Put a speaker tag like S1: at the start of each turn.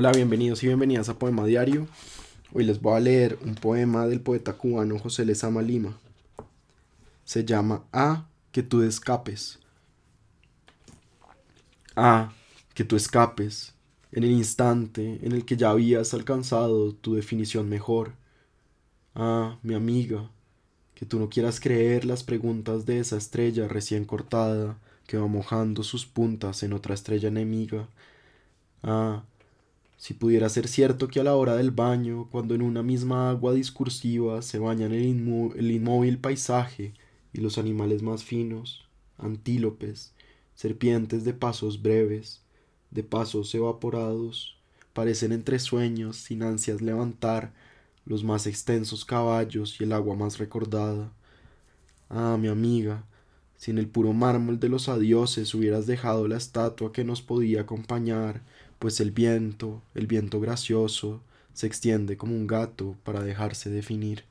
S1: Hola, bienvenidos y bienvenidas a Poema Diario. Hoy les voy a leer un poema del poeta cubano José Lezama Lima. Se llama A, que tú escapes. A, que tú escapes, en el instante en el que ya habías alcanzado tu definición mejor. Ah, mi amiga, que tú no quieras creer las preguntas de esa estrella recién cortada que va mojando sus puntas en otra estrella enemiga. Ah, si pudiera ser cierto que a la hora del baño, cuando en una misma agua discursiva se bañan el, el inmóvil paisaje y los animales más finos, antílopes, serpientes de pasos breves, de pasos evaporados, parecen entre sueños, sin ansias levantar, los más extensos caballos y el agua más recordada. Ah, mi amiga, si en el puro mármol de los adioses hubieras dejado la estatua que nos podía acompañar, pues el viento, el viento gracioso, se extiende como un gato para dejarse definir.